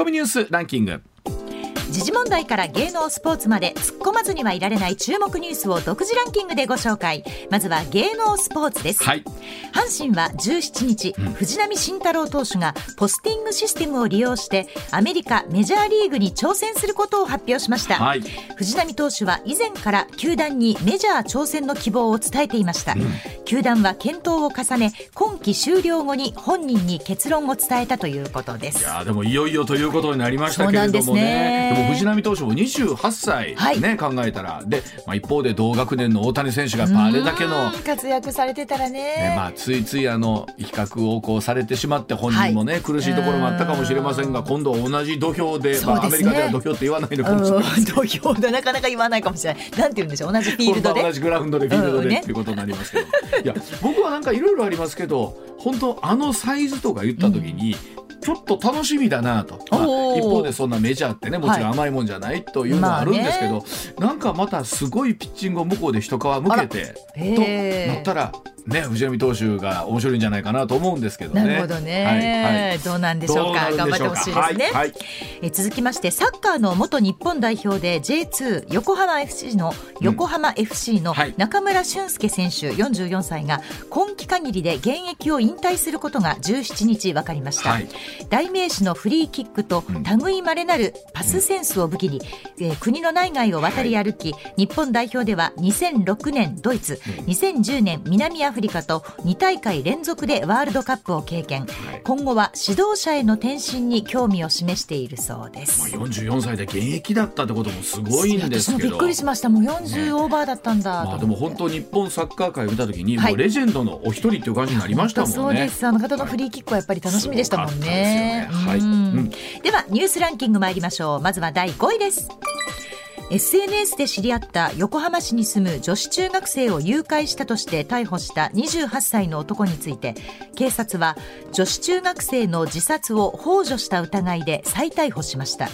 コミニュースランキング。時事問題から芸能スポーツまで突っ込まずにはいられない注目ニュースを独自ランキングでご紹介。まずは芸能スポーツです、はい。阪神は17日、藤浪晋太郎投手がポスティングシステムを利用してアメリカメジャーリーグに挑戦することを発表しました、はい。藤浪投手は以前から球団にメジャー挑戦の希望を伝えていました、球団は検討を重ね今季終了後に本人に結論を伝えたということです。いやーでもいよいよということになりましたけれどもねも藤浪投手も28歳、はい。ね考えたら。で、まあ、一方で同学年の大谷選手がやっぱあれだけの。うん活躍されてたらね。ねまあ、ついついあの比較をこうされてしまって本人もね、苦しいところもあったかもしれませんが今度は同じ土俵でまあ、アメリカでは土俵って言わないのかもしれないうん。土俵でなかなか言わないかもしれない。なんて言うんでしょう？同じフィールドで。同じグラウンドでフィールドうん。ね。でっていうことになりますけど、いや僕はなんかいろいろありますけど本当あのサイズとか言った時に、ちょっと楽しみだなと、まあ一方でそんなメジャーってねもちろん甘いもんじゃないというのはあるんですけど、なんかまたすごいピッチングを向こうで一皮向けてとなったらね藤浪投手が面白いんじゃないかなと思うんですけどね。なるほどね、はいはい。どうなんでしょうどう頑張ってほしいですね、はいはい。え続きましてサッカーの元日本代表で J2 横浜 FC の横浜 FC のはい。中村俊輔選手44歳が今季限りで現役を引退することが17日分かりました、はい代名詞のフリーキックと類いまれなるパスセンスを武器に、えー国の内外を渡り歩き、日本代表では2006年ドイツ、2010年南アフリカと2大会連続でワールドカップを経験、はい今後は指導者への転身に興味を示しているそうです。まあ、44歳で現役だったってこともすごいんですけどびっくりしました。もう40オーバーだったんだとまあ。でも本当日本サッカー界を見た時に、はいもうレジェンドのお一人っていう感じになりましたもんね。そうです。あの方のフリーキックはやっぱり楽しみでしたもんね。ね。はい。うん。うん。ではニュースランキング参りましょう。まずは第5位です。SNS で知り合った横浜市に住む女子中学生を誘拐したとして逮捕した28歳の男について警察は女子中学生の自殺を幇助した疑いで再逮捕しました。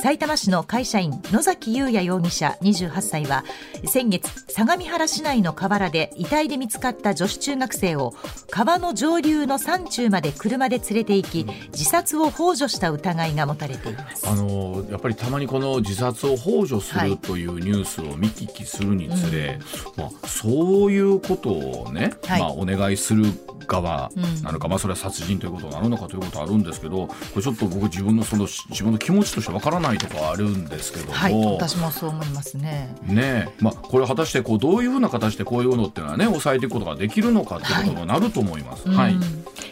埼玉市の会社員野崎祐也容疑者28歳は先月相模原市内の河原で遺体で見つかった女子中学生を川の上流の山中まで車で連れて行き自殺を幇助した疑いが持たれています。あのやっぱりたまにこの自殺を幇助すはいるというニュースを見聞きするにつれ、まあ、そういうことをね、はい。まあ、お願いする側うん。なのか、まあ、それは殺人ということになるのかということはあるんですけどこれちょっと僕自分のその自分の気持ちとしてわからないところはあるんですけども、はい。私もそう思いますね。ねえ。まあ、これ果たしてこうどういうふうな形でこういうのっていうのはね抑えていくことができるのかっていうことになると思います。はい、うん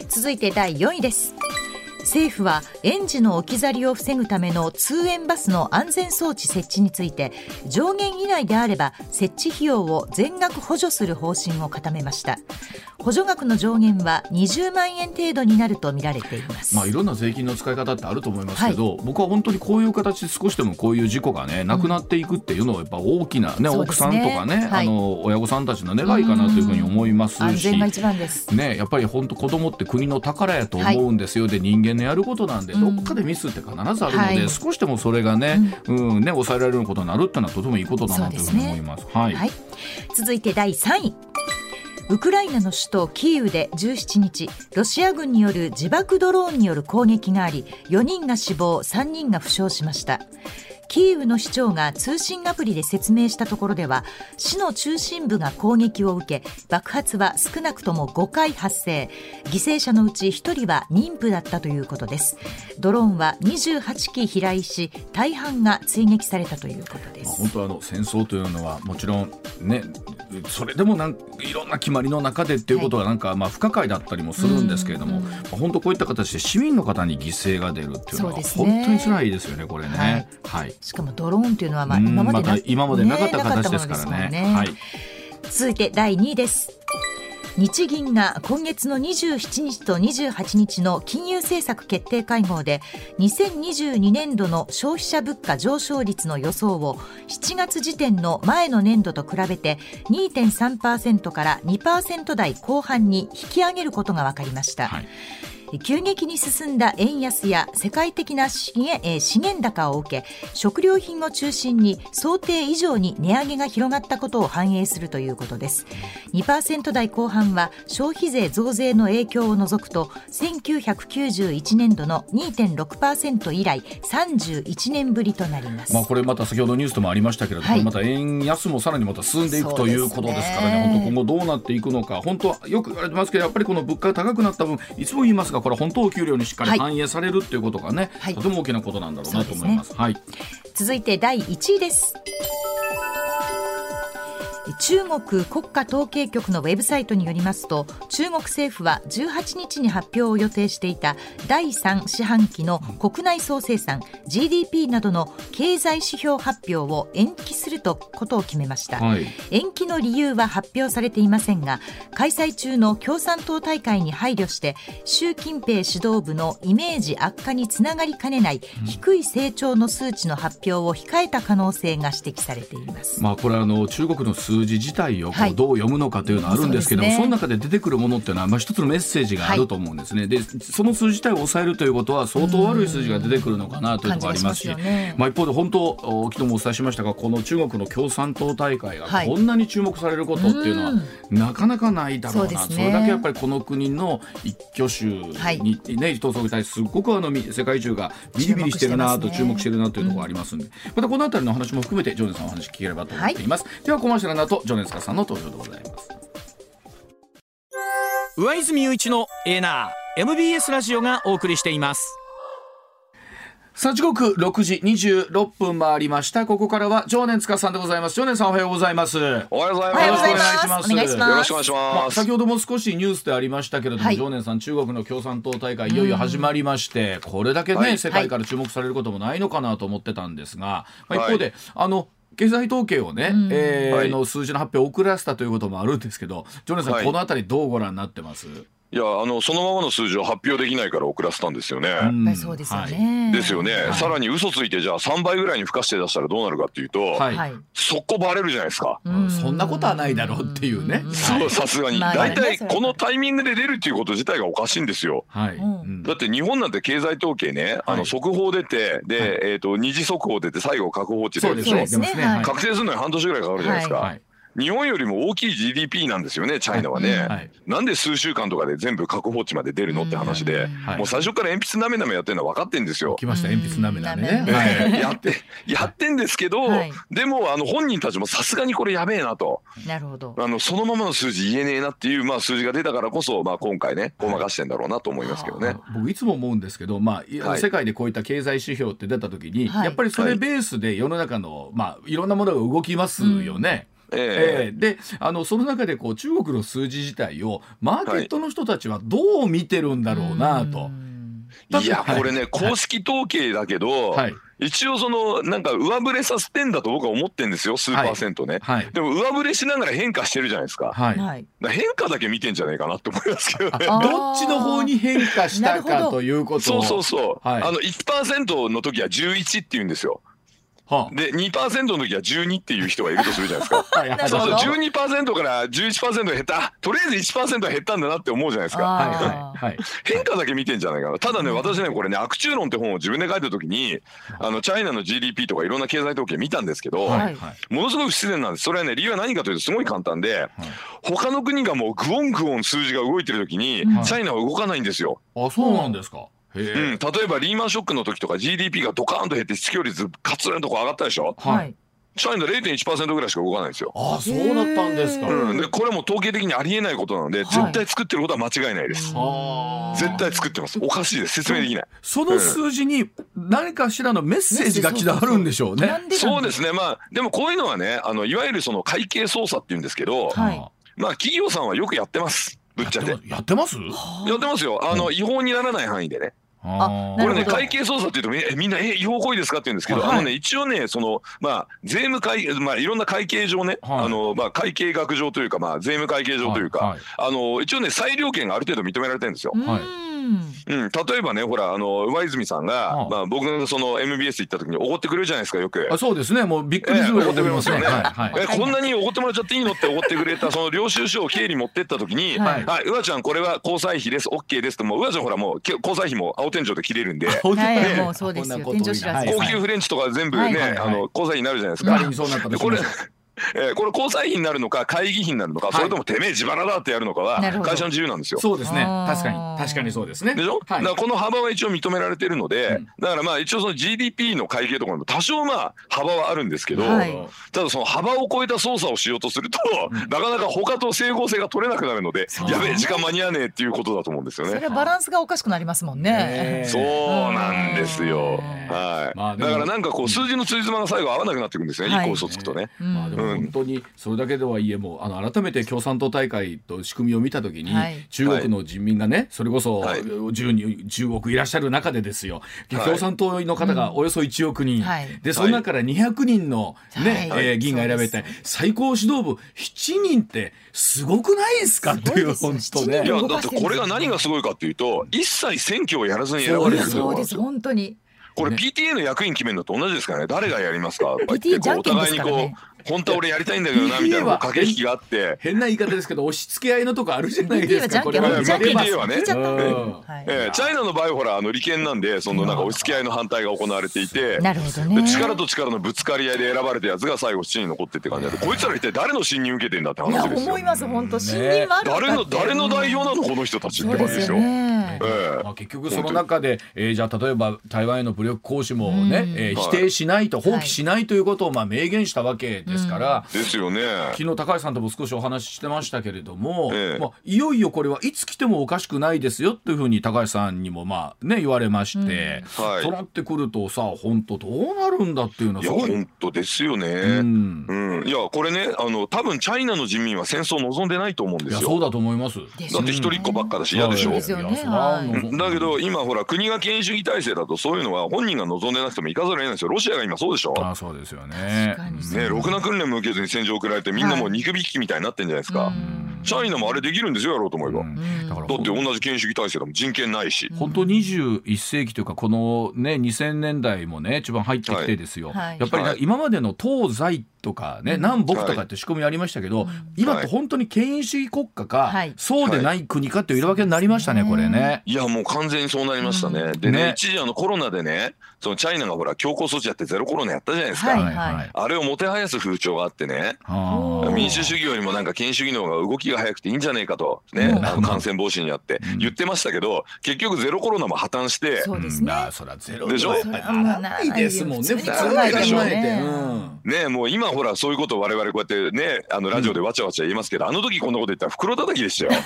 続いて第4位です政府は園児の置き去りを防ぐための通園バスの安全装置設置について上限以内であれば設置費用を全額補助する方針を固めました。補助額の上限は20万円程度になるとみられています、まあ、いろんな税金の使い方ってあると思いますけど、僕は本当にこういう形で少しでもこういう事故がねなくなっていくっていうのはやっぱ大きな、ねそう奥さんとかね、はい。あの親御さんたちの願いかなというふうに思いますし。安全が一番です。ね、やっぱり本当子供って国の宝やと思うんですよ、で人間のやることなんで、うん。どっかでミスって必ずあるので、はい。少しでもそれがね,、うんね抑えられることになるっていうのはとてもいいことだなというふうに思います。はい。はい、続いて第3位。ウクライナの首都キーウで17日ロシア軍による自爆ドローンによる攻撃があり4人が死亡3人が負傷しましたキーウの市長が通信アプリで説明したところでは市の中心部が攻撃を受け爆発は少なくとも5回発生。犠牲者のうち1人は妊婦だったということです。ドローンは28機飛来し大半が追撃されたということでまあす本当あの戦争というのはもちろんねそれでもなんいろんな決まりの中でっていうことはなんかまあ不可解だったりもするんですけれども、うん。まあ本当こういった形で市民の方に犠牲が出るっていうのは本当に辛いですよねこれね。はいしかもドローンというのはまあうん今までな,、また今までなかったね形ですからね。なかったものですもんはい。続いて第2位です日銀が今月の27日と28日の金融政策決定会合で2022年度の消費者物価上昇率の予想を7月時点の前の年度と比べて2.3%から2%台後半に引き上げることが分かりました、はい急激に進んだ円安や世界的な資源えー資源高を受け食料品を中心に想定以上に値上げが広がったことを反映するということです。2%台後半は消費税増税の影響を除くと1991年度の2.6%以来31年ぶりとなります、まあ、これまた先ほどニュースでもありましたけれども、はい。また円安もさらにまた進んでいくということですからね、ね。本当今後どうなっていくのか、本当はよく言われてますけど、やっぱりこの物価が高くなった分、いつも言いますが、これ本当お給料にしっかりはい反映されるっていうことがね、はいとても大きなことなんだろうなと思います。はい。続いて第1位です中国国家統計局のウェブサイトによりますと中国政府は18日に発表を予定していた第3四半期の国内総生産 GDP などの経済指標発表を延期するとことを決めました、はい。延期の理由は発表されていませんが開催中の共産党大会に配慮して習近平指導部のイメージ悪化につながりかねない低い成長の数値の発表を控えた可能性が指摘されています。まあ、これあの中国の数字自体をこはい。うどう読むのかというのはあるんですけども、そうですね。その中で出てくるものっていうのはまあ一つのメッセージがあると思うんですね、でその数字自体を抑えるということは相当悪い数字が出てくるのかなというのがありますし、ね。まあ、一方で本当お昨日もお伝えしましたがこの中国の共産党大会がはい。こんなに注目されることっていうのはうん。なかなかないだろうな、ね。れだけやっぱりこの国の一挙手はい。に、ね統率に対してすごくあのみ世界中がビリビリしてるなと注注目してるなというところがありますんで、またこのあたりの話も含めてジョネさんお話聞ければと思っています、ではコマーシャルの後ジョネスカさんの登場でございます上泉雄一のエーナー MBS ラジオがお送りしていますさあ時刻6時26分回りましたここからは常年塚さんでございます常年さんおはようございますおはようございます。ようございます。よろしくお願いしますお願いします。よろしくお願いしまあ、ます。先ほども少しニュースでありましたけれども、はい常念さん中国の共産党大会いよいよ始まりまして、これだけね、はい世界から注目されることもないのかなと思ってたんですが、まあ、はい一方で、あの経済統計をね、うん。はい。えーの数字の発表を遅らせたということもあるんですけど常念さん、はい。このあたりどうご覧になってます、いや、あの、そのままの数字を発表できないから遅らせたんですよね。うん。やっぱりそうですよはい。ね。ですよね、はい。さらに嘘ついてじゃあ3倍ぐらいに付加して出したらどうなるかっていうと、はい。はい。速攻バレるじゃないですか。うん。そんなことはないだろうっていうね。ん。そうさすがに。まあ大体このタイミングで出るっていうこと自体がおかしいんですよ。はい。だって日本なんて経済統計ね、あはい。の速報出てで、はい。えっ、と二次速報出て最後確報値出そうですねるでしょ。そうですね。はい。確定するのに半年ぐらいかかるじゃないですか、はい日本よりも大きい GDP なんですよねチャイナはね、はいはい。なんで数週間とかで全部確報値まで出るのって話で、はい。もう最初から鉛筆なめなめやってるのは分かってんですよ。来ました。鉛筆なめなめね、うんは やってやってんですけど、はい。でもあの本人たちもさすがにこれやべえなと。なるほど。あのそのままの数字言えねえなっていう、まあ、数字が出たからこそ、まあ、今回ねごまかしてんだろうなと思いますけどね。僕いつも思うんですけど、まあいはい。世界でこういった経済指標って出た時に、はい。やっぱりそれベースで世の中の、まあ、いろんなものが動きますよね。ええ。えであのその中でこう中国の数字自体をマーケットの人たちはどう見てるんだろうなと。うん。えいやはい。これね公式統計だけど、はい。一応そのなんか上振れさせてんだと僕は思ってんですよ数パーセントね。はい。でも上振れしながら変化してるじゃないですか。はい。変化だけ見てんじゃないかなって思いますけど。ね。あどっちの方に変化したかということそうをそうそう。はい。あの1%の時は11って言うんですよ。はで2%の時は12っていう人がいるとするじゃないですか。そうそう12%から11%減ったあとりあえず1%は減ったんだなって思うじゃないですか。はいあはいはい変化だけ見てんじゃないかな。ただね、私ね、これね、悪中論って本を自分で書いた時に、あの、チャイナの GDP とかいろんな経済統計見たんですけど、はいはいものすごく不自然なんです。それはね、理由は何かというとすごい簡単で、他の国がもうグオングオン数字が動いてる時に、うんチャイナは動かないんですよ。あそうなんですか。へうん、え例えばリーマンショックの時とか GDP がドカーンと減って失業率カツンとこう上がったでしょ？ーはい。チャイナ0.1%ぐらいしか動かないんですよ。あそうだったんですか。うん、でこれも統計的にありえないことなので、はい絶対作ってることは間違いないです。はあ絶対作ってます。おかしいです。説明できない。その数字に何かしらのメッセージがきっとあるんでしょうね。なんでそうですね。まあでもこういうのはね、あのいわゆるその会計操作っていうんですけど、はいまあ企業さんはよくやってます。ぶっちゃけ。やってます？やってますよ。あの違法にならない範囲でね。あこれね会計操作っていうとみえみんなえ違法行為ですかって言うんですけど、はいあのね一応ねそのまあ税務会まあいろんな会計上ね、はいあのまあ会計学上というかまあ税務会計上というか、はいはいあの一応ね裁量権がある程度認められてるんですよ。はいうん。んうん、例えばねほらあの上泉さんが、ああ。まあ、僕がその MBS 行った時におごってくれるじゃないですかよく。あそうですね。もうびっくりするぐらい怒りますね。ええはいはい。えこんなにおごってもらっちゃっていいのっておごってくれたその領収書を経理持ってった時に「ははい。い、うわちゃんこれは交際費です。OK です」ともううわちゃんほらもうけ交際費も青天井で切れるんで。はい。ね。もうそうですよ。こんなこと天井知らずはい高級フレンチとか全部ね、はい。はい。はい。あの交際費になるじゃないですか。仮にそうなったとしこれえーこれ交際費になるのか会議費になるのか、はい。それともてめえ自腹だってやるのかは会社の自由なんですよ。そうですね。確かに。確かにそうですね。でしょ、はい。だからこの幅は一応認められてるので、うん。だからまあ一応その GDP の会計とかも多少まあ幅はあるんですけど、はい。ただその幅を超えた操作をしようとすると、なかなか他と整合性が取れなくなるのでやべえ時間間に合わねえっていうことだと思うんですよね。それはバランスがおかしくなりますもんね。ねそうなんですよ。うんはい。まあだからなんかこう数字のついつまが最後合わなくなっていくんですね。一、はい。個嘘つくとね。うんまあでも本当にそれだけではいえもうあの改めて共産党大会と仕組みを見たときに、はい。中国の人民がねそれこそはい。10, に10億いらっしゃる中でですよ、はい。共産党の方がおよそ1億人、はい。でその中から200人の、ねはい。えー議員が選べて最高指導部7人ってすごくないですかっていう本当ね。いですよ7いや動だってこれが何がすごいかっていうと一切選挙をやらずに選ばれる。そうです。本当に。これ PTA の役員決めるのと同じですからね。誰がやりますかとか言っお互いにこう本当は俺やりたいんだけどなみたいな駆け引きがあって。変な言い方ですけど押し付け合いのとこあるじゃないですかこれは。PTA はね聞いちゃった。うん。はい。ええチャイナの場合ほらあの利権なんでそのなんか押し付け合いの反対が行われていてなるほどでね力と力のぶつかり合いで選ばれたやつが最後7人残ってって感じでこいつら一体誰の信任受けてんだって話ですよ。思います本当信任はある誰の誰の代表なののこの人たちって感じですよ。ね。ええ。まあ、結局その中で、えーじゃあ例えば台湾への武力行使もね、うん。えー否定しないと放棄しないということをまあ明言したわけですから、ですよね。昨日高橋さんとも少しお話ししてましたけれども、ええ。まあ、いよいよこれはいつ来てもおかしくないですよというふうに高橋さんにもまあね言われまして、はい。そうなってくるとさ本当どうなるんだっていうのはいすごい。や本当ですよね。うん。うん、いやこれねあの多分チャイナの人民は戦争を望んでないと思うんですよ。いやそうだと思います。ですだって一人っ子ばっかだし嫌でしょ。そうですよ。ねだけど今ほら国が権威主義体制だとそういうのは本人が望んでなくてもいかざるを得ないんですよ。ロシアが今そうでしょ。あそうですよね。確かに。ねろくな訓練も受けずに戦場送られてみんなもう肉引きみたいになってんじゃないですか、うんチャイナもあれできるんですよやろうと思えば、だからだって同じ権威主義体制でも人権ないし、本当21世紀というかこのね2000年代もね一番入ってきてですよ、はい。やっぱりなはい。今までの東西とかね、南北とかって仕組みありましたけど、今って本当に権威主義国家か、はい。そうでない国かっていう色分けになりましたね、はい。これね。いやもう完全にそうなりましたね、でねね。一時あのコロナでねそのチャイナがほら強硬措置やってゼロコロナやったじゃないですか、はい。はい。あれをもてはやす風潮があってね民主主義よりもなんか権威主義の方が動きが早くていいんじゃねえかとねうんあの感染防止にやってうん言ってましたけど結局ゼロコロナも破綻してそうですねまあそらゼロでしょ？ないですもんね普はもうないよ通に考えて、普通に考えてうんねもう今ほらそういうことを我々こうやってねあのラジオでわちゃわちゃ言いますけど、あの時こんなこと言ったら袋叩きでしたよ。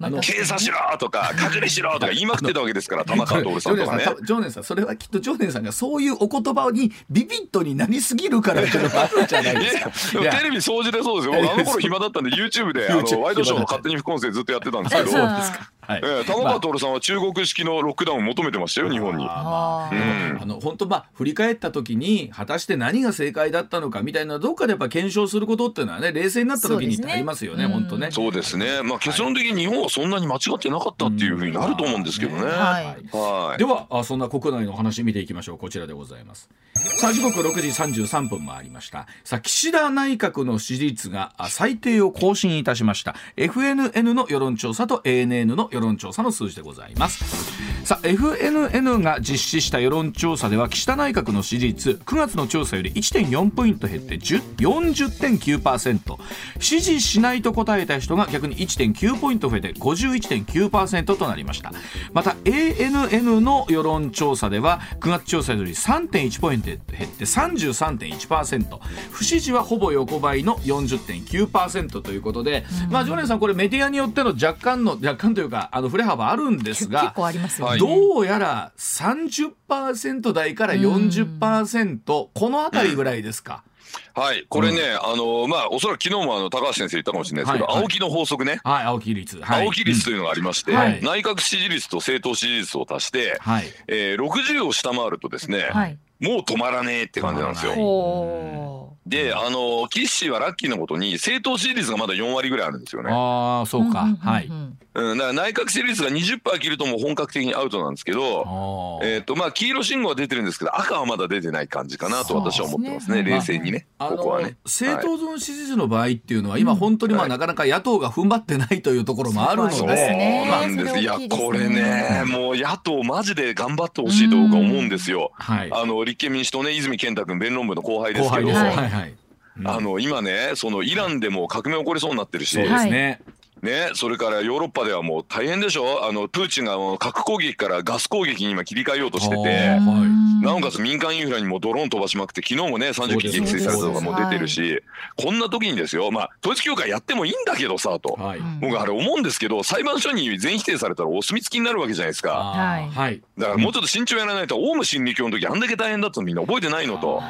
あの警察しろとかかじりしろとか言いまくってたわけですから玉川徹さんとかね。ジョーネンさんそれはきっとジョーネンさんがそういうお言葉にビビッドになりすぎるからっていうのがあるんじゃないいですか。テレビ掃除でそうですよ。僕あの頃暇だったんで YouTube であの ワイドショーの勝手に副音声ずっとやってたんですけど。はい。え玉川徹さんは中国式のロックダウンを求めてましたよ日本に。あ。ん。あの本当まあ振り返った時に果たして何が正解だったのかみたいなどっかでやっぱ検証することっていうのはね冷静になった時にってありますよねそうですね。本当ね。そうですね。まあ結論的に日本はそんなに間違ってなかったっていうふうになると思うんですけどね。うん。はい。はい。で。はあそんな国内のお話見ていきましょう。こちらでございます。さあ時刻6時33分もありました。さあ岸田内閣の支持率があ最低を更新いたしました。FNN の世論調査と ANN の世論論調査の数字でございます。さあ FNN が実施した世論調査では岸田内閣の支持率9月の調査より1.4ポイント減って40.9%支持しないと答えた人が逆に1.9ポイント増えて51.9%となりました。また ANN の世論調査では9月調査より3.1ポイント減って33.1%不支持はほぼ横ばいの40.9%ということで、まあ常連さんこれメディアによっての若干の若干というかあの振れ幅あるんです結が構ありますよね。はいどうやら30%台から40%、このあたりぐらいですか？はい、これね、あのまあおそらく昨日もあの高橋先生言ったかもしれないですけど、はいはい青木の法則ね。はい、青木率。はい、青木率というのがありまして、はい内閣支持率と政党支持率を足して、はい。えー、60を下回るとですね、はい。もう止まらねえって感じなんですよで、あの岸氏はラッキーなことに政党支持率がまだ4割ぐらいあるんですよね。う。ああ、そうか。んんんんはい。ううん、だから内閣支持率が20%切るともう本格的にアウトなんですけど、あー。えっ、とまあ黄色信号は出てるんですけど赤はまだ出てない感じかなと私は思ってますね。ね冷静にね、あのここはね。政党の支持率の場合っていうのは今本当にまあはいなかなか野党が踏ん張ってないというところもあるので、ね。そうなんです。それいやこれねもう野党マジで頑張ってほしいと僕は思うんですよ。はい、あの立憲民主党ね泉健太君弁論部の後輩ですけど。ははいいはい。うん。あの今ねそのイランでも革命起こりそうになってるし、そうですね。ね、それからヨーロッパではもう大変でしょ？あのプーチンが核攻撃からガス攻撃に今切り替えようとしてて。はいなおかつ民間インフラにもドローン飛ばしまくって昨日もね30機撃墜されたとかも出てるしこんな時にですよまあ統一教会やってもいいんだけどさとはい。うん僕あれ思うんですけど裁判所に全否定されたらお墨付きになるわけじゃないですかはい。だからもうちょっと慎重やらないとオウム真理教の時あんだけ大変だったのみんな覚えてないのと。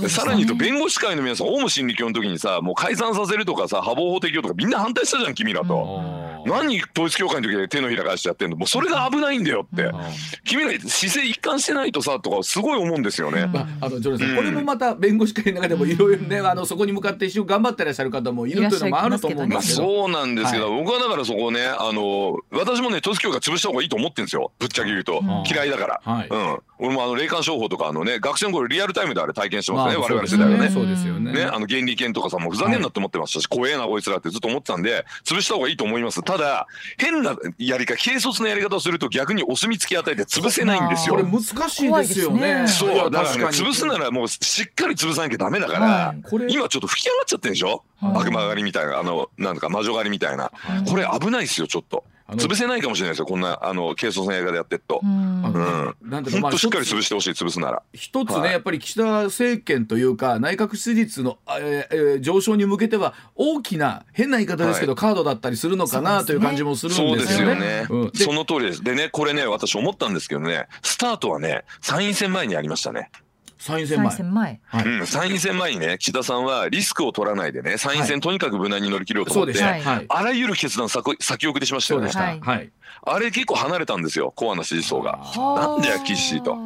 でさらに言うと弁護士会の皆さんオウム真理教の時にさもう解散させるとかさ破防法適用とかみんな反対したじゃん君らと。あー何統一教会の時で手のひら返してやってんの？もうそれが危ないんだよって。あー君ら姿勢一貫してないとさとかすごい思うんですよね。まあ、あのジョネさん、うん。これもまた弁護士会の中でもいろいろね、あのそこに向かって一生頑張ってらっしゃる方もいるというのもあると思うんでまあすけど。そうなんですけど、僕はだからそこをねあの私もね統一教会潰した方がいいと思ってるんですよ。ぶっちゃけ言うと、ん。嫌いだから、はい。うん、俺もあの霊感商法とかあのね学生の頃リアルタイムであれ体験してますね、まあ我々世代はね。そうですよね。ね、あの原理研とかさもうふざけんなって思ってましたし、怖えなこいつらってずっと思ってたんで潰した方がいいと思います。ただ変なやり方軽率なやり方をすると逆にお墨付き与えて潰せないんですよ。これ難しいですよね。ねそうだからね確かに。潰すならもうしっかり潰さなきゃダメだから、はい。今ちょっと吹き上がっちゃってるでしょ、はい。悪魔狩りみたいなあのなんか魔女狩りみたいな、これ危ないですよちょっと潰せないかもしれないですよこんなあの軽率なやり方でやってっと。う、ん。あうのん。なんていうのまあほんとしっかり潰してほしい潰すなら。一つね、はい。やっぱり岸田政権というか内閣支持率の、えーえー上昇に向けては大きな変な言い方ですけど、はい。カードだったりするのかなという感じもするんでそうですすよね。その通りです。でねこれね私思ったんですけどねスタートはね参院選前にありましたね参院選前参戦前はいうん、参院選前にね岸田さんはリスクを取らないでね参院選とにかく無難に乗り切ろうと思って、そうでした。はいはい。あらゆる決断先先送りしましたよねそうでした。はいはい。あれ結構離れたんですよコアな支持層がなんだよ岸とあ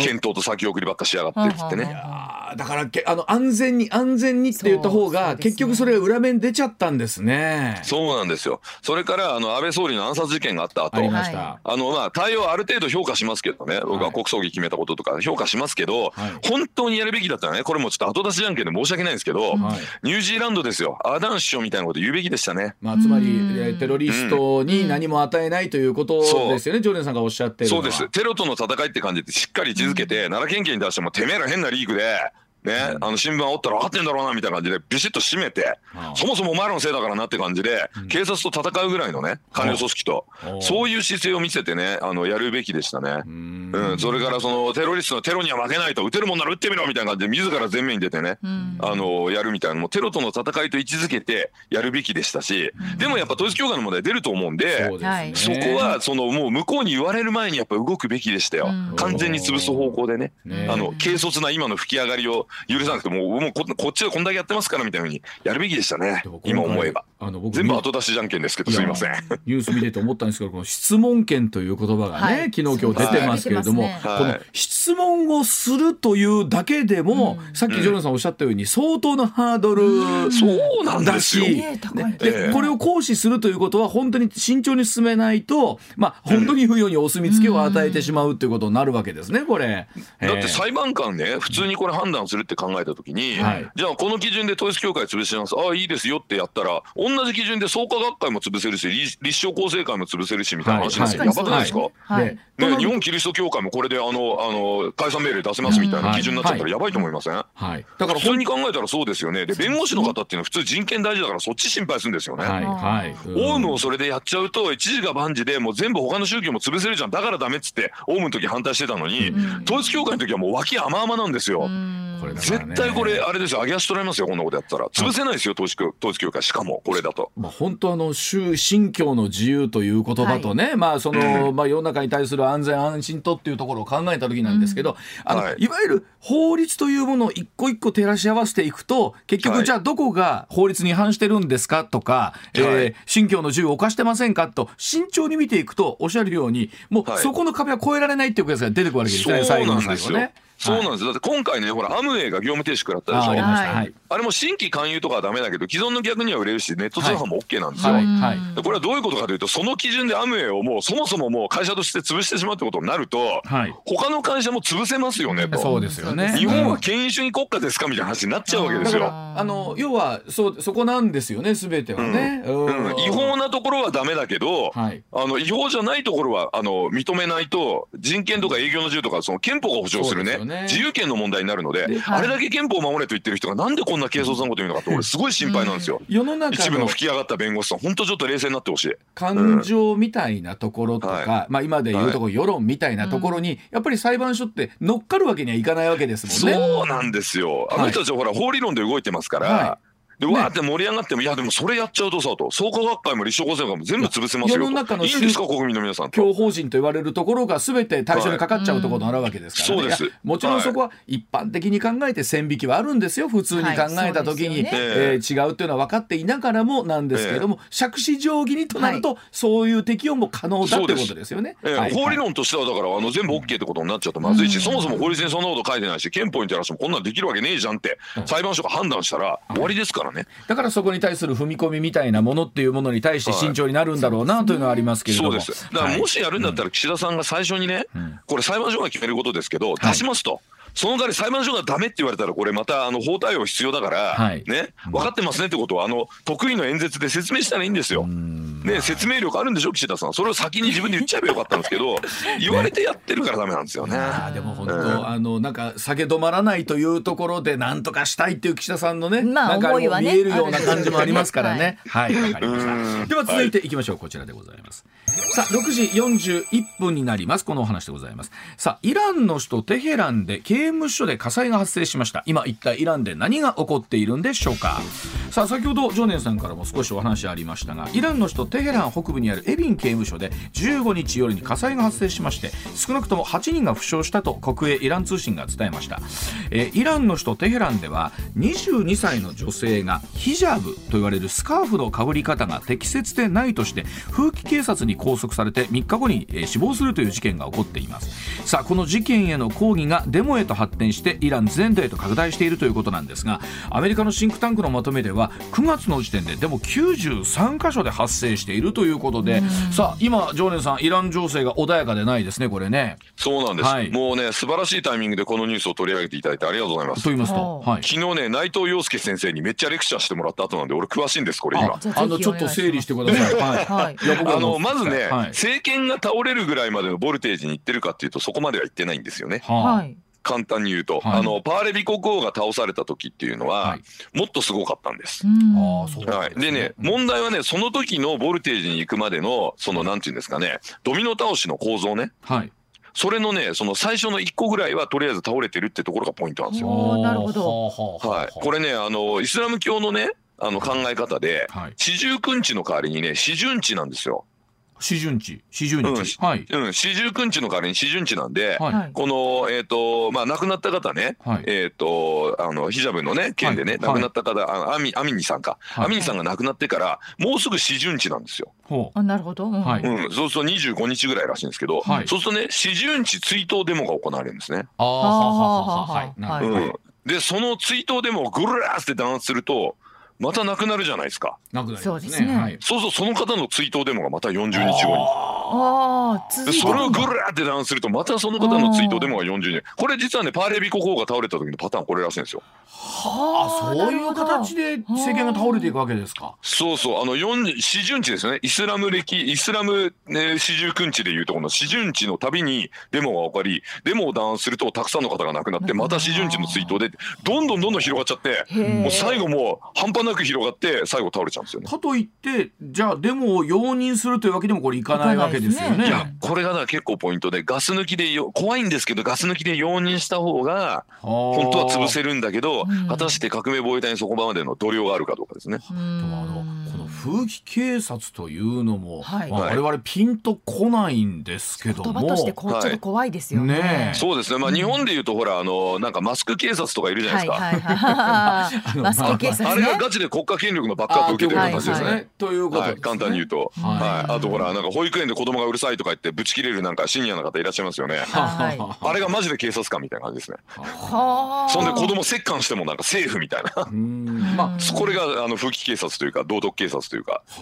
検討と先送りばっかしやがってってね。だからけあの安全に安全にって言った方が、ね。結局それが裏面出ちゃったんですね。そうなんですよ。それからあの安倍総理の暗殺事件があった後ありました。はあのまあ対応ある程度評価しますけどね。僕は国葬儀決めたこととか評価しますけど、はい。本当にやるべきだったらねこれもちょっと後出しじゃんけんで申し訳ないんですけど、はい。ニュージーランドですよ。アーダーン首相みたいなこと言うべきでしたね。まあつまりテロリストに何も与えないということですよね。ジョーネンさんがおっしゃってる。そうです。テロとの戦いって感じでしっかり位置づけて、奈良県警に出してもてめえら変なリークで。ね、あの新聞煽ったら分かってんだろうなみたいな感じでビシッと締めて、ああそもそもお前らのせいだからなって感じで、警察と戦うぐらいのね官僚組織と、ああそういう姿勢を見せてねあのやるべきでしたね。うん。うん、それからそのテロリストのテロには負けないと撃てるもんなら撃ってみろみたいな感じで自ら前面に出てね、ん。あのやるみたいなもうテロとの戦いと位置づけてやるべきでしたし、でもやっぱ統一教会の問題出ると思うんでそこはそのもう向こうに言われる前にやっぱ動くべきでしたよ、うん。完全に潰す方向でね。ね。あの軽率な今の吹き上がりを許さなくてもうもうここっちはこんだけやってますからみたいにやるべきでしたね。今思えば。あの僕全部後出しじゃんけんですけどすいません。やニュース見てて思ったんですけどこの質問権という言葉がね、はい。昨日今日出てますけれども、はいこの質問をするというだけでも、さっきジョナさんおっしゃったように相当なハードルそうなんだし、ね高い。ねでええ。これを行使するということは本当に慎重に進めないと、まあ、本当に不要にお墨付きを与えてしまうということになるわけですねこれ。だってええ。裁判官ね普通にこれ判断するって考えた時に、はい。じゃあこの基準で統一教会潰します。ああいいですよってやったら同じ基準で創価学会も潰せるし立立正厚生会も潰せるしみたいな話ですよ、はい。やばくないですか、ははい。ね、日本キリスト教会もこれであのあの解散命令出せますみたいな基準になっちゃったらやばいと思いません、はい、だから普通に考えたらそうですよね。で弁護士の方っていうのは普通人権大事だからそっち心配するんですよね、はい。オウムをそれでやっちゃうと一時が万事でもう全部他の宗教も潰せるじゃん。だからダメっつってオウムの時反対してたのに、統一教会の時はもう脇甘々なんですよ、これね。絶対これあれですよ。上げ足取られますよこんなことやったら。潰せないですよ統一教統一教会。しかもこれだと。まあ、本当あの宗信教の自由という言葉とね、まあその、まあ、世の中に対する安全安心とっていうところを考えた時なんですけど、あのはい。い、わゆる法律というものを一個一個照らし合わせていくと結局はいじゃあどこが法律に違反してるんですかとか、えーはい。信教の自由を犯してませんかと慎重に見ていくとおっしゃるようにもうはい。そこの壁は越えられないっていうやつが出てくるわけですね、そう最後の最後ね。そうなんですだって今回ねほらアムウェイが業務停止食らったでしょああ。れも新規勧誘とかはダメだけど既存の客には売れるしネット通販も OK なんですよ、はい。はい。でこれはどういうことかというとその基準でアムウェイをもうそもそももう会社として潰してしまうってことになるとはい。他の会社も潰せますよねと。そうですよね。日本は権威主義国家ですかみたいな話になっちゃうわけですよ。あの要はそうそこなんですよねすべてはね。うんうん、違法なところはダメだけど、はいあの違法じゃないところはあの認めないと人権とか営業の自由とかその憲法が保障するねよね自由権の問題になるので、であれだけ憲法を守れと言ってる人がなんでこんな軽率なこと言うのかって俺すごい心配なんですよ。世の中一部のの吹き上がった弁護士さん本当ちょっと冷静になってほしい。感情みたいなところとか、はまあ今で言うところ世論みたいなところに、やっぱり裁判所って乗っかるわけにはいかないわけですもんね。そうなんですよ。あの人たちはほら法理論で動いてますから。はでわーって盛り上がっても、いやでもそれやっちゃうとさと。創価学会も立証公正会も全部潰せますよと。世の中のいいんですか国民の皆さんと。共法人と言われるところが全て対象にかかっちゃうところになるわけですから、ね。はいそうです。もちろんそこは一般的に考えて線引きはあるんですよ普通に考えた時に、はいね。えー違うっていうのは分かっていながらもなんですけれども、杓子定規にとなると、そういう適用も可能だってことですよね。ええはい。法理論としてはだからあの全部 OK ってことになっちゃうとまずいし、そもそも法律にそんなこと書いてないし憲法に照らしてもこんなんできるわけねえじゃんって裁判所が判断したら終わりですからね。だからそこに対する踏み込みみたいなものっていうものに対して慎重になるんだろうなというのはありますけれども。そうです。だからもしやるんだったら岸田さんが最初にね、これ裁判所が決めることですけど、出しますと。その代わり裁判所がダメって言われたらこれまたあの法対応必要だから、はいね分かってますねってことをあの得意の演説で説明したらいいんですよ。ね説明力あるんでしょ岸田さんそれを先に自分で言っちゃえばよかったんですけど 言われてやってるからダメなんですよね。あーでも本当、あのなんか下げ止まらないというところで何とかしたいっていう岸田さんのね、まあなんか思いはね見えるような感じもありますからね。はい、わ、かりましうんた。では続いていきましょう。こちらでございます。さあ、6時41分になります。このお話でございます。さあ、イランの首都テヘランで刑務所で火災が発生しました。今一体イランで何が起こっているんでしょうか？さあ、先ほどジョネンさんからも少しお話ありましたが、イランの首都テヘラン北部にあるエビン刑務所で15日夜に火災が発生しまして、少なくとも8人が負傷したと国営イラン通信が伝えました。えーイランの首都テヘランでは22歳の女性がヒジャブと言われるスカーフのかぶり方が適切でないとして風紀警察に拘束されて3日後に、えー死亡するという事件が起こっていますさあこの事件への抗議がデモへと発展してイラン全土へと拡大しているということなんですがアメリカのシンクタンクのまとめでは9月の時点ででも93箇所で発生しているということでさあ今常連さんイラン情勢が穏やかでないですねこれねそうなんです、はいもうね素晴らしいタイミングでこのニュースを取り上げていただいてありがとうございますと。言いますと、ははい、昨日ね内藤陽介先生にめっちゃレクチャーしてもらった後なんで俺詳しいんですこれ今あ。のちょっと整理してください。はい。はいあのまずね、はい。政権が倒れるぐらいまでのボルテージにいってるかっていうとそこまではいってないんですよねははい。簡単に言うと、はい。あのパーレビ国王が倒された時っていうのは、はい。もっとすごかったんです。はい、でね問題はねその時のボルテージに行くまでのそのなんていうんですかねドミノ倒しの構造ね。はい。それのねその最初の1個ぐらいはとりあえず倒れてるってところがポイントなんですよ。なるほど。どはい、これねあのイスラム教のねあの考え方ではい。四十九日の代わりにね四旬地なんですよ。四旬地、四旬うん。日。はい。うん、四十九日の代わりに四旬地なんで、はい。はい。このえっ、とまあ亡くなった方ね、はい。えっ、とあのヒジャブのね件でね、はい。亡くなった方、あのアミアミニさんか、はい。アミニさんが亡くなってからもうすぐ四旬地なんですよ。ほう。あなるほど。うん。はい。うん、そうすると25日ぐらいらしいんですけど、はい。そうするとね四旬地追悼デモが行われるんですね。ああ、はあはい。はい。うん、でその追悼デモをぐるらーって弾圧するとまたなくなるじゃないですか。なくなりまそうですすねね。はい。そうそうその方の追悼デモがまた40日後に。あでそれをぐらーって弾圧するとまたその方の追悼デモが40日これ実はねパーレビ国王が倒れた時のパターンこれらしいんですよ。あ、そういう形で政権が倒れていくわけですか。そうそうあの40四旬地ですよね。イスラム歴イスラム、ね、四十九日でいうとこの四旬地のたびにデモが起こり。デモを弾圧するとたくさんの方が亡くなってまた四旬地の追悼でどんどんどんどん広がっちゃってもう最後もう半端なく広がって最後倒れちゃうんですよね。かといって、じゃあデモを容認するというわけにもこれいかないわけですよいかないね。いやこれがだから結構ポイントでガス抜きでよ怖いんですけどガス抜きで容認した方が本当は潰せるんだけどうん果たして革命防衛隊にそこまでの度量があるかどうかですね。うんでもあの風紀警察というのも、はいまあはい我々ピンとこないんですけども言葉としてこうちょっと怖いですよね。ねえそうですね、まあ、日本でいうとほらあのなんかマスク警察とかいるじゃないですか、はいはいはい。マスク警察あれがね。ガチで国家権力のバックアップ受けてる形ですね。ははいということですね。簡単に言うと、はいはい、あとほらなんか保育園で子供がうるさいとか言ってぶち切れるなんかシニアの方いらっしゃいますよね。はいあれがマジで警察官みたいな感じですね。はあ。そんで子供折檻してもなんか政府みたいな。うん まあこれがあの風紀警察というか道徳警察というか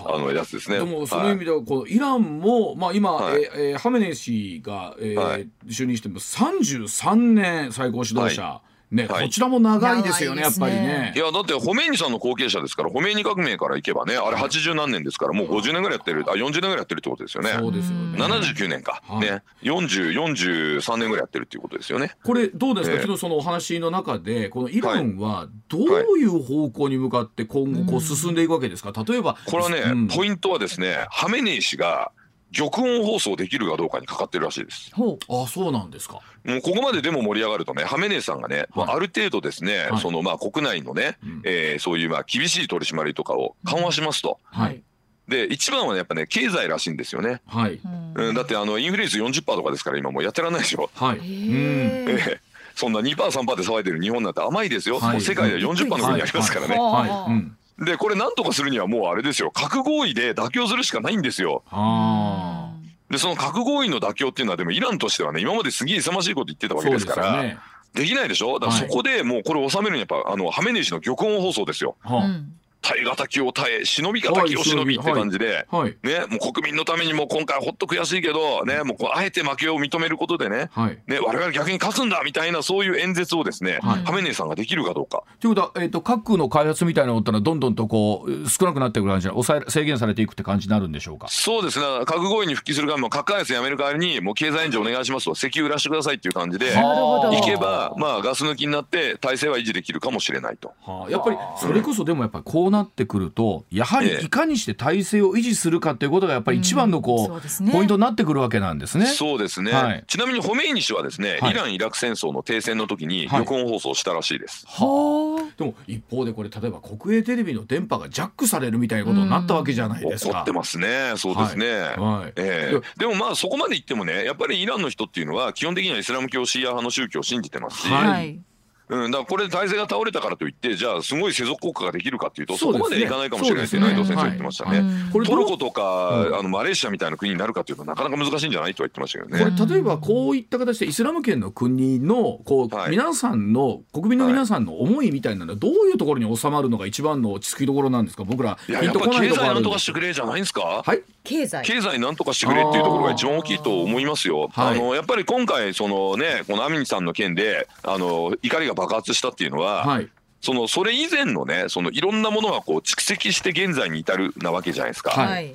あ。のやつですね。でもそのはい意味ではこのイランも、まあ、今、はい。えーえーハメネイ師が、えーはい。就任しても33年最高指導者、ねはい。こちらも長いですよねやっぱりね。ねい。やだってホメイニさんの後継者ですからホメイニ革命からいけばねあれ80何年ですからもう50年ぐらいやってるあ40年ぐらいやってるってことですよね。そうですよね。79年か、はい。ね。4043年ぐらいやってるっていうことですよね。これどうですか、ええ。昨日そのお話の中でこのイランはどういう方向に向かって今後こう進んでいくわけですか？例えばこれはね、うん。ポイントはですねハメネイ師が玉音放送できるかどうかにかかってるらしいです。ほう。あそうなんですか。もうここまででも盛り上がるとねハメネイさんがね、はい。ある程度ですね、はい。そのまあ国内のね、うん。えーそういうまあ厳しい取り締まりとかを緩和しますと。はい。で一番はねやっぱね経済らしいんですよね。はい。うん、だってあのインフレ率40%とかですから今もうやってらんないでしょ。はい、へうんえ。え。えそんな 2%3% で騒いでる日本なんて甘いですよ、はい。もう世界では40%の国ありますからね。はい。はい、うん、でこれなんとかするにはもうあれですよ。核合意で妥協するしかないんですよ。あでその核合意の妥協っていうのはでもイランとしてはね今まですげえ勇ましいこと言ってたあわけですからでね。できないでしょ？だからはい。そこでもうこれを収めるにはやっぱあのハメネイ師の玉音放送ですよ。はうん耐え難きを耐え忍び難きを忍びって感じで、はい。ねもう国民のためにも今回ほっと悔しいけどねもうこうあえて負けを認めることでねはい。ね我々逆に勝つんだみたいなそういう演説をですね、はい。ハメネイさんができるかどうか。ということは、えー、と核の開発みたいなのってのはどんどんとこう少なくなっていく感じで抑え制限されていくって感じになるんでしょうか？そうですね。核合意に復帰する側も核開発やめる代わりにもう経済援助お願いしますと石油売らしてくださいっていう感じで。いけばまあガス抜きになって体制は維持できるかもしれないと。はあ、やっぱりそれこそでもやっぱりこうなってくるとやはりええいかにして体制を維持するかということがやっぱり一番のうんこう,、そうですねポイントになってくるわけなんですね。そうですね、はいちなみにホメイニ氏はですね、はいイラン・イラク戦争の停戦の時にはい玉音放送したらしいです。ほう。でも一方でこれ例えば国営テレビの電波がジャックされるみたいなことになったわけじゃないですか。怒ってますね、そうですね。はいええいやでもまあそこまで言ってもねやっぱりイランの人っていうのは基本的にはイスラム教シーア派の宗教を信じてますし、はいはい。うん、だからこれで体制が倒れたからといってじゃあすごい世俗国家ができるかっていうとそそうですね。こまでいかないかもしれないってそうですね。内藤先生言ってましたね。うんこれトルコとか、うん。あのマレーシアみたいな国になるかというとなかなか難しいんじゃないとは言ってましたけどこれね。例えばこういった形でイスラム圏の国のこう、はい。皆さんの国民の皆さんの思いみたいなのはどういうところに収まるのが一番の落ち着きどころなんですか？僕らいややっぱ経済なんとかしてくれじゃないんですか？はい。経済。経済なんとかしてくれっていうところが一番大きいと思いますよ。はい。あのやっぱり今回そのねこのアミニさんの件であの怒りが爆発したっていうのは、はいそのそれ以前のねそのいろんなものがこう蓄積して現在に至るなわけじゃないですか。はいはい。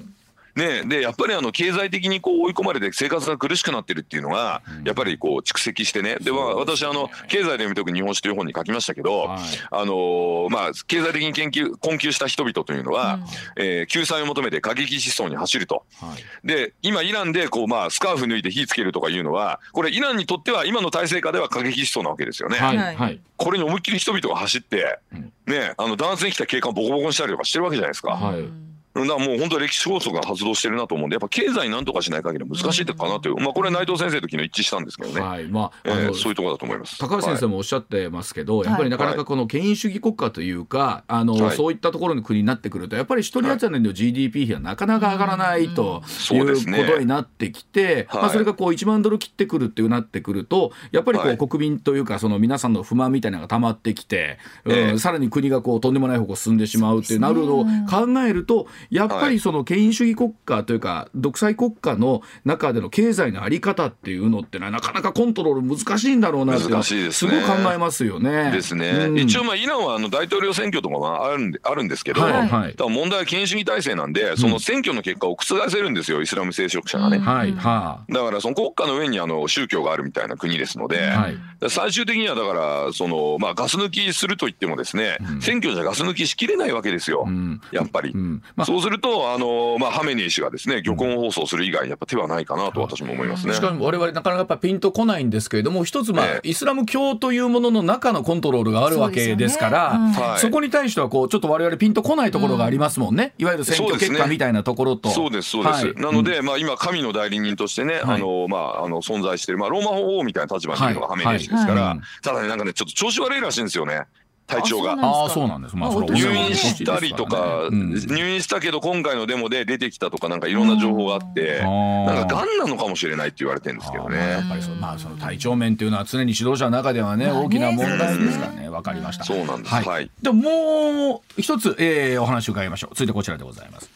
ね、でやっぱりあの経済的にこう追い込まれて生活が苦しくなってるっていうのがやっぱりこう蓄積してね。で、まあ、私あの経済で読み解く日本史という本に書きましたけど、はい。あのーまあ、経済的に研究困窮した人々というのは、うん。えー救済を求めて過激思想に走ると。はい。で今イランでこう、まあ、スカーフ脱いで火つけるとかいうのはこれイランにとっては今の体制下では過激思想なわけですよね。はい。これに思いっきり人々が走って、うん。ね、あの弾圧に来た警官ボコボコにしたりとかしてるわけじゃないですか。はいだもう本当歴史法則が発動してるなと思うんでやっぱ経済なんとかしない限りは難しいかなという、まあこれは内藤先生と昨日一致したんですけどね、はい。まあえーそういうところだと思います。高橋先生はいもおっしゃってますけど、やっぱりなかなかこの権威主義国家というか、あのはい。そういったところの国になってくると、やっぱり一人当たりの GDP 比はなかなか上がらないといそうことになってきて、はいまあ、それがこう1万ドル切ってくるっていうなってくると、やっぱりこはい。う国民というか、その皆さんの不満みたいなのが溜まってきて、うん。ええ。さらに国がこうとんでもない方向進んでしまうっていうなるのを考えると、やっぱりその権威主義国家というか、独裁国家の中での経済のあり方っていうのってのは、なかなかコントロール難しいんだろうなっていうのは難しいですね。すごい考えますよね。ですね、うん。一応まあイランはあの大統領選挙とかもあるんであるんですけど、はいはい。ただ問題は権威主義体制なんでその選挙の結果を覆せるんですよイスラム聖職者がね。はいはだからその国家の上にあの宗教があるみたいな国ですので、あはい。最終的にはだからその、まあ、ガス抜きすると言ってもですね、うん。選挙じゃガス抜きしきれないわけですよ、うん。やっぱり。うん。まあそうすると、あのまあ、ハメネイ師がですね、玉音放送する以外にやっぱ手はないかなと私も思いますね。しかも我々なかなかやっぱピンとこないんですけれども一つまあ、ええ。イスラム教というものの中のコントロールがあるわけですからね。はい。そこに対してはこうちょっと我々ピンとこないところがありますもんね、いわゆる選挙結果みたいなところと。そうです、そうです。はい。なので、まあ、今、神の代理人としてね、はい。あの、まあ、あの、存在している、まあ、ローマ法王みたいな立場にいるのがはい。ハメネイ師ですから、はい。ただね、なんかね、ちょっと調子悪いらしいんですよね、体調が。ああそうなんです。まあそ入あ院したりとか、うん。入院したけど今回のデモで出てきたとかなんかいろんな情報があって、なんかがんなのかもしれないって言われてるんですけどあー。まあやね。っぱりそうまあその体調面っていうのは常に指導者の中ではね、大きな問題ですからね。わかりました。そうなんです。はい、はい。でもう一つ、えーお話を伺いましょう。続いてこちらでございます。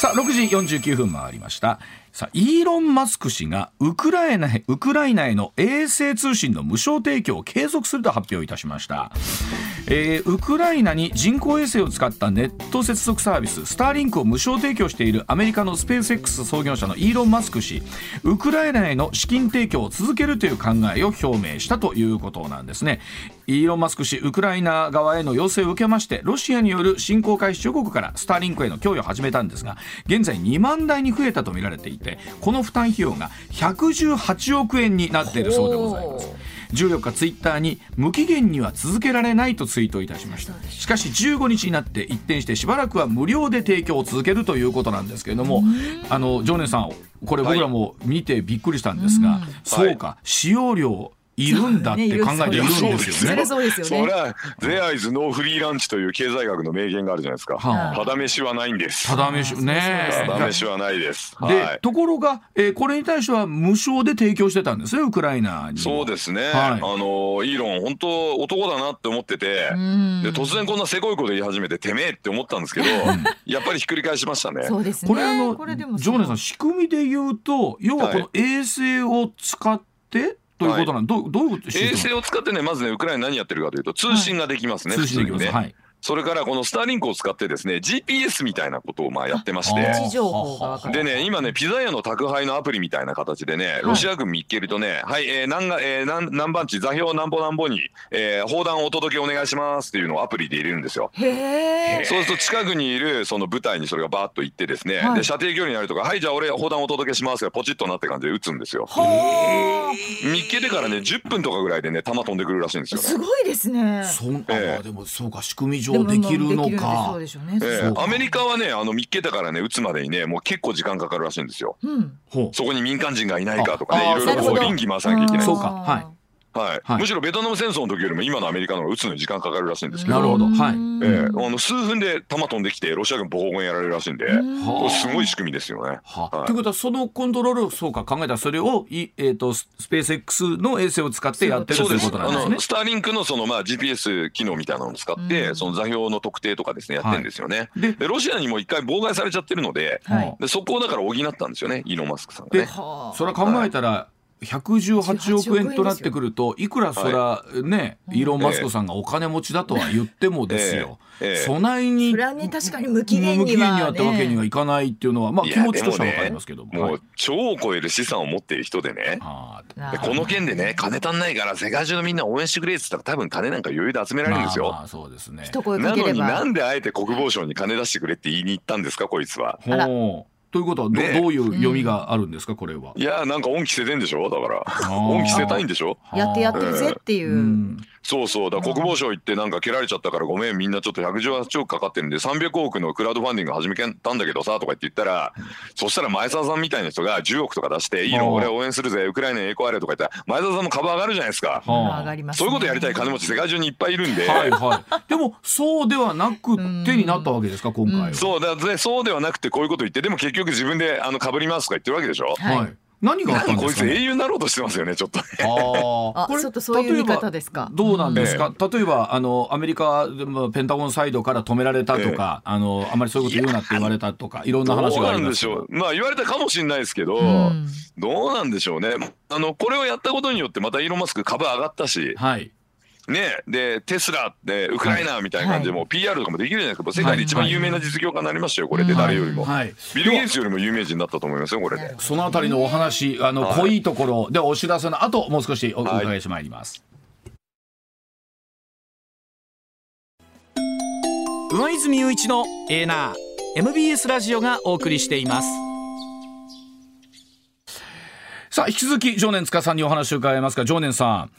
さあ6時49分回りました。さあイーロン・マスク氏がウクライナへウクライナへの衛星通信の無償提供を継続すると発表いたしました、えーウクライナに人工衛星を使ったネット接続サービススターリンクを無償提供しているアメリカのスペース X 創業者のイーロン・マスク氏ウクライナへの資金提供を続けるという考えを表明したということなんですね。イーロン・マスク氏ウクライナ側への要請を受けましてロシアによる侵攻開始直後からスターリンクへの供与を始めたんですが現在2万台に増えたとみられていてこの負担費用が118億円になっているそうでございます。14日ツイッターに無期限には続けられないとツイートいたしました。しかし15日になって一転してしばらくは無料で提供を続けるということなんですけれどもあの常念さんこれ僕らも見てびっくりしたんですが、そうか。使用料いるんだって考えているんですよね。それそうですよねそれは、There is no free lunch という経済学の名言があるじゃないですか。はあただ飯はないんです。ただ飯ねただ飯はないです。で、はい。ところが、えーこれに対しては無償で提供してたんですねウクライナにそうですね。はいあの、イーロン、本当男だなって思ってて、で突然こんなせこいこと言い始めて、てめえって思ったんですけど、やっぱりひっくり返しましたね。そうですねこれあのジョーネさん仕組みで言うと要はこの衛星を使って、ということなん、どうどういう衛星を使ってね、まずね、ウクライナ何やってるかというと、通信ができますね、通信できます、ね。はいそれからこのスターリンクを使ってですね、GPS みたいなことをまあやってまして。でね、今ね、ピザ屋の宅配のアプリみたいな形でね、ロシア軍見っけるとね、はい、えー、何が、えー、何何番地、座標なんぼなんぼに、えー、砲弾お届けお願いしますっていうのをアプリで入れるんですよ。へえそうすると近くにいるその部隊にそれがバーッと行ってですね、はい。で射程距離になるとか、はい、じゃあ俺砲弾お届けしますが、ポチッとなって感じで撃つんですよ。見っけてからね、10分とかぐらいでね、弾飛んでくるらしいんですよ。ね。すごいですね。そうあええ。でもそうか仕組み上でもできるのか。アメリカはね、あの見っけたからね、撃つまでにね、もう結構時間かかるらしいんですよ。うん。そこに民間人がいないかとかね、いろいろこう臨機回さなきゃいけない。そうか。はいはい。はい。むしろベトナム戦争の時よりも今のアメリカの方が撃つのに時間かかるらしいんですけど、なるほど。はい。ええ。あの数分で弾飛んできてロシア軍ボコボコにやられるらしいんで、これすごい仕組みですよね。ははい。ということはそのコントロールをそうか考えたらそれをい、えー、とススペース X の衛星を使ってやってるというそうです。あことなんですね。の。スターリンクのそのまあ GPS 機能みたいなのを使って、その座標の特定とかですねやってるんですよね。ででロシアにも一回妨害されちゃってるので、はい。でそこをだから補ったんですよね、イーロンマスクさんがでね。はあそれは考えたら118億円となってくるといくらそらねイーロン・マスクさんがお金持ちだとは言ってもですよ。ええ。ええ。そないにそれはね確かに無期限にはね。限にはってわけにはいかないっていうのはまあ気持ちとしてはわかりますけども。もはい。う超を超える資産を持っている人でね。この件でね、金足んないから世界中のみんな応援してくれって言ったら多分金なんか余裕で集められるんですよ。まあまあそうですね。なのになんであえて国防省に金出してくれって言いに行ったんですかこいつは。ということはど,、ね。どういう読みがあるんですか？これは。いやーなんか恩着せてんでしょ？だから。ー。恩着せたいんでしょ？やってやってるぜっていう。う、んそうそうだ国防省行ってなんか蹴られちゃったからごめんみんなちょっと118億かかってるんで300億のクラウドファンディング始めたんだけどさとか言って言ったらそしたら前澤さんみたいな人が10億とか出して「いいはあの俺応援するぜウクライナに栄光あれ」とか言ったら前澤さんも株上がるじゃないですか。そういうことやりたい金持ち世界中にいっぱいいるんで、はいはい。でもそうではなくてになったわけですか今回は。そうだねそうではなくてこういうこと言ってでも結局自分であの被りますとか言ってるわけでしょ。はいはい。何があったんこいつですか、ね？英雄になろうとしてますよねちょっと。ね。ああこれちょっとそういう見方例えばですかどうなんですか、例えばあのアメリカでもペンタゴンサイドから止められたとか、あのあまりそういうこと言うなって言われたとかいろんな話どうがあなんでしょう。まあ言われたかもしれないですけど、うん。どうなんでしょうね。あのこれをやったことによってまたイーロン・マスク株上がったしはいねでテスラでウクライナみたいな感じでもう PR とかもできるじゃないですか世界で一番有名な実業家になりましたよこれで誰よりも、はい。ビル・ゲイツよりも有名人になったと思いますよこれで。そのあたりのお話あの、はい。濃いところ。でお知らせの後もう少しお伺いしてまいります、上泉雄一のエーナー MBS ラジオがお送りしています。さあ引き続き常年塚さんにお話を伺いますが常年さん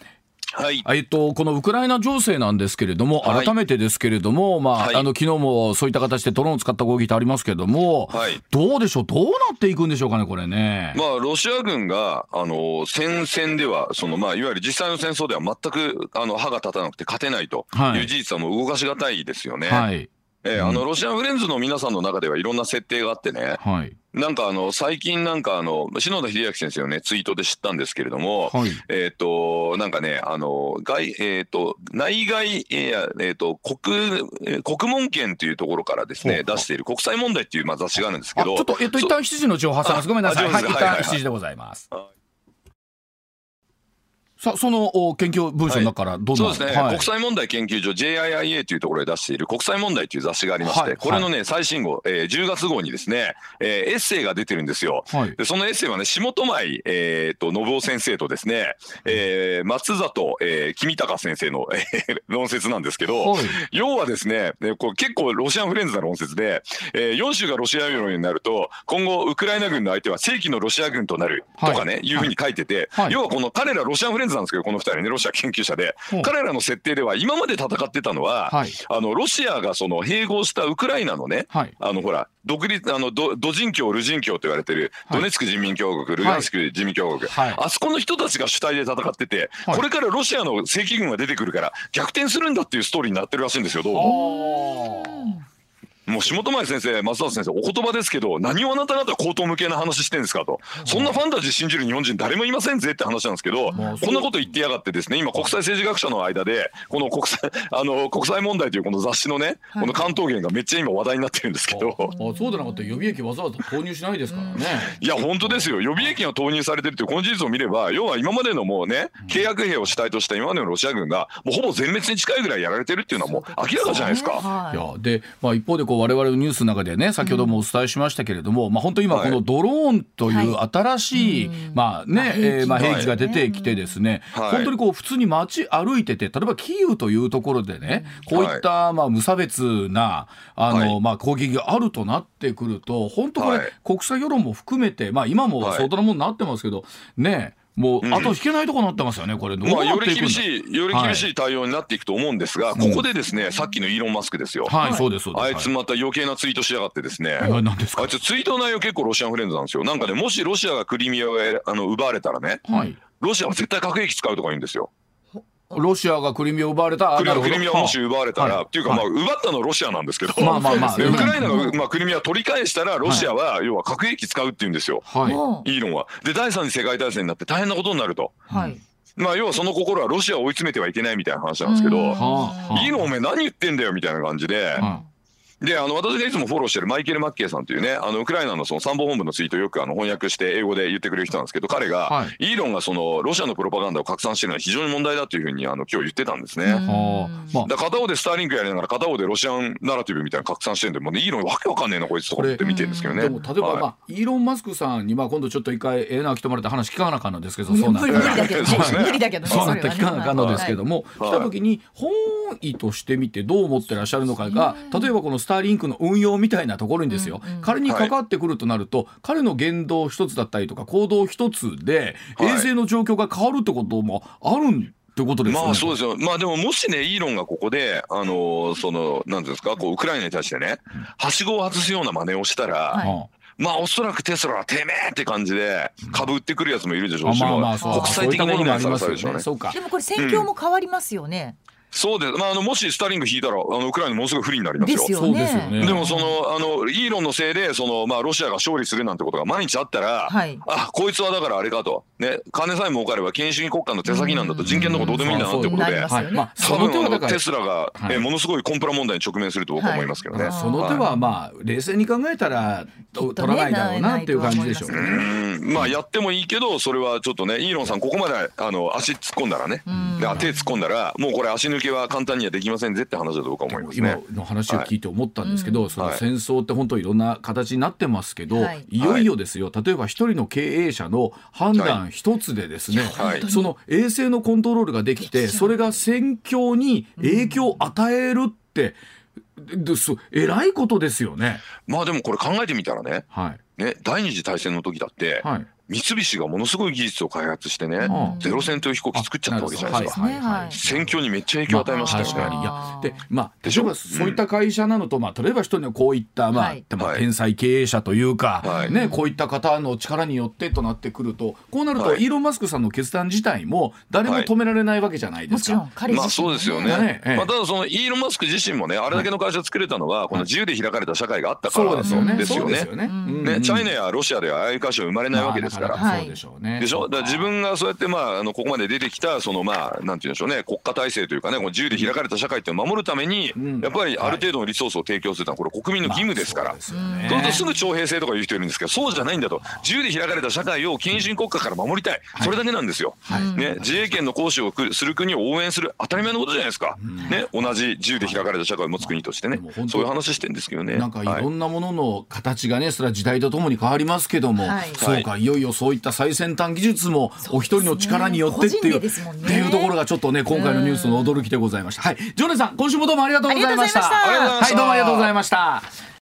はい。えっと、このウクライナ情勢なんですけれども、はい。改めてですけれども、まあ、はい。あの昨日もそういった形でドローンを使った攻撃ってありますけれども、はい。どうでしょう、どうなっていくんでしょうかね、これね。まあ、ロシア軍が、あの、戦線では、その、まあ、いわゆる実際の戦争では全く、あの、歯が立たなくて勝てないとはい。いう事実はもう動かしがたいですよね。はい、えーあの、ロシアンフレンズの皆さんの中ではいろんな設定があってね、はい、なんかあの、最近なんかあの、篠田秀明先生のね、ツイートで知ったんですけれども、はい、えっ、と、なんかね、あの、外、えっ、と、内外、えーえっ、と、国、えー国門権というところからですね、出している国際問題っていう、まあ、雑誌があるんですけど、あちょっと、えっと、一旦7時の情報挟みます。ごめんなさい。あはい、一旦上手ですはいはいはい7時でございますは。さあ、そのお研究文書の中からどんな、そうですね、はい。国際問題研究所 JIIA というところで出している国際問題という雑誌がありまして、はい。これのね、最新号、えー10月号にですね、えーエッセイが出てるんですよ。はい、でそのエッセイはね、下戸前、えー、と信夫先生とですね、えー松里、えー、君高先生の、えー論説なんですけど、はい。要はですね、えこれ結構ロシアンフレンズな論説で、えー、4州がロシア領になると、今後、ウクライナ軍の相手は正規のロシア軍となるとかね、はい。い、うふうに書いてて、はい。要はこの彼らロシアンフレンズなんですけど、この2人ね、ロシア研究者で。彼らの設定では、今まで戦ってたのは、はい。あのロシアがその併合したウクライナのね、はい。あのほら、独立、あのドド人共、ル人共と言われてる、はい。ドネツク人民共和国、ルガンスク人民共和国、はい。あそこの人たちが主体で戦ってて、はい。これからロシアの正規軍が出てくるから、逆転するんだっていうストーリーになってるらしいんですよ、どうも。もう下戸前先生、松田先生、お言葉ですけど、何をあなた方口頭無形な話してんですかと、そんなファンタジー信じる日本人、誰もいませんぜって話なんですけど、こんなこと言ってやがって、ですね今、国際政治学者の間で、この国際あの国際問題というこの雑誌のね、この関東源がめっちゃ今、話題になってるんですけど。あそうでなかったら予備役わざわざ投入しないですからね。いや、本当ですよ。予備役が投入されてるというこの事実を見れば、要は今までのもうね、契約兵を主体とした今までのロシア軍が、もうほぼ全滅に近いぐらいやられてるっていうのはもう明らかじゃないですか。はいいやで、まあ、一方でこう我々のニュースの中でね先ほどもお伝えしましたけれども、まあ、本当今はい。このドローンというは新しい、まあねえーまあ、兵器が出てきてですね、はい。本当にこう普通に街歩いてて例えばキーウというところでねこういったまあ無差別なあの、はい。まあ、攻撃があるとなってくると本当これ、はい。国際世論も含めて、まあ、今もはい。相当なものになってますけど、ねもううん。後引けないとこになってますよねこれ。どうまあ、よりなっていくんだ？厳しい、より厳しい対応になっていくと思うんですが、ここでですね、さっきのイーロン・マスクですよ。はい、そうですそうです。あいつまた余計なツイートしやがってですね。はい何ですか？あいつツイートの内容結構ロシアンフレンズなんですよ。なんかね、もしロシアがクリミアをえあの奪われたらね、はい。ロシアは絶対核兵器使うとか言うんですよ。ロシアがクリミアを奪われた。あクリミアをもし奪われたら、はい。っていうか、まあ、奪ったのはロシアなんですけど、まあまあまあ。で ウクライナが、まあ、クリミアを取り返したら、ロシアは、要は核兵器使うって言うんですよ。はい。イーロンは。で、第三次世界大戦になって大変なことになると。はい。まあ、要はその心はロシアを追い詰めてはいけないみたいな話なんですけど、イーロンお前何言ってんだよみたいな感じで、はで、あの、私がいつもフォローしてるマイケル・マッケイさんというね、あの、ウクライナのその参謀本部のツイートをよくあの翻訳して英語で言ってくれる人なんですけど、彼が、はイーロンがその、ロシアのプロパガンダを拡散してるのは非常に問題だというふうに、あの、今日言ってたんですね。はあ。まあだ片方でスターリンクやりながら片方でロシアンナラティブみたいなの拡散してるんで、もうね、イーロンわけわかんねえなこいつとか思って見てるんですけどね。でも例えば、はい。まあ、イーロン・マスクさんに、まあ、今度ちょっと一回ええな来てもらって話聞かなあかんのですけど そうなった無理無理だけど無理だけどねそうなっそれはねて聞かなあかんのですけども、はい。来た時に本意としてみてどう思ってらっしゃるのかが例えばこのスターリンクの運用みたいなところにですよ、彼に関わってくるとなると、彼の言動一つだったりとか行動一つではい。衛星の状況が変わるってこともあるってことですよね。まあそうですよ。まあでももしね、イーロンがここで、あのーその、なんていうんですか、こう、ウクライナに対してね、はしごを外すような真似をしたら、はい。はまあおそらくテスラはてめえって感じで、株売ってくるやつもいるでしょあうし、まあまあそう国際的な意味でさらされるでしょうね。そうか。でもこれ戦況も変わりますよね。そうです。まああの、もしスターリング引いたら、あの、ウクライナものすごい不利になりますよ。ですよそうですよね。ねでもその、あの、イーロンのせいで、その、まあ、ロシアが勝利するなんてことが毎日あったら、はい。あ、こいつはだからあれかと。ね、金さえ儲かれば権威主義国家の手先なんだと、人権のことどうでもいいんだなってことで。はい。まあ、そ多分あのテスラが、はい。えものすごいコンプラ問題に直面すると僕は思いますけどね。はい。その手はまあ冷静に考えたら取らないだろうなっていう感じでしょうね。うん。まあやってもいいけどそれはちょっとねイーロンさんここまであの足突っ込んだらね。で手突っ込んだらもうこれ足抜けは簡単にはできませんぜって話だと僕は思います今ね。の話を聞いて思ったんですけど、そのはい。戦争って本当いろんな形になってますけど、はい。い、よいよですよ。例えば一人の経営者の判断一つでですね、はい。その衛星のコントロールができてそれが戦況に影響を与えるってでそう偉いことですよね。まあでもこれ考えてみたらねはい。ね第二次大戦の時だって、はい。三菱がものすごい技術を開発してね、うん。ゼロ戦という飛行機作っちゃったわけじゃないですか。はいはい。戦況にめっちゃ影響を与えましたよね。まあでしょ？例えばそういった会社なのと、まあ例えば一人のこういったまあ、はい。天才経営者というか、はい。ねこういった方の力によってとなってくるとこうなると、はい。イーロンマスクさんの決断自体も誰も止められないわけじゃないですか。もちろん彼自まあそうですよね。ねええ。まあただそのイーロンマスク自身もねあれだけの会社作れたのはこの自由で開かれた社会があったからそうですよね。ですよね。そうです。よね。うん。ねチャイナやロシアではああいう会社は生まれないわけですから。まあなかなかそうでしょうね。でしょ？だから自分がそうやってまああのここまで出てきたそのまあなんて言うんでしょうね国家体制というかねこの自由で開かれた社会っていうのを守るためにん。やっぱりある程度のリソースを提供するのはこれ国民の義務ですから。そうですよね。そうするとすぐ徴兵制とか言う人いるんですけどそうじゃないんだと。自由で開かれた社会を近親国家から守りたい。それだけなんですよ。ね、自衛権の行使をくする国を応援する当たり前のことじゃないですか、ね、同じ自由で開かれた社会を持つ国としてね。そういう話してんですけどね。なんかいはいろんなものの形がね、それは時代とともに変わりますけども、はい。そうか、いよいよそういった最先端技術もお一人の力によってっていう、ねっていうところがちょっとね、今回のニュースの驚きでございました。はい、ジョネさん、今週もどうも。ありがとうございましたはい、どうもありがとうございました。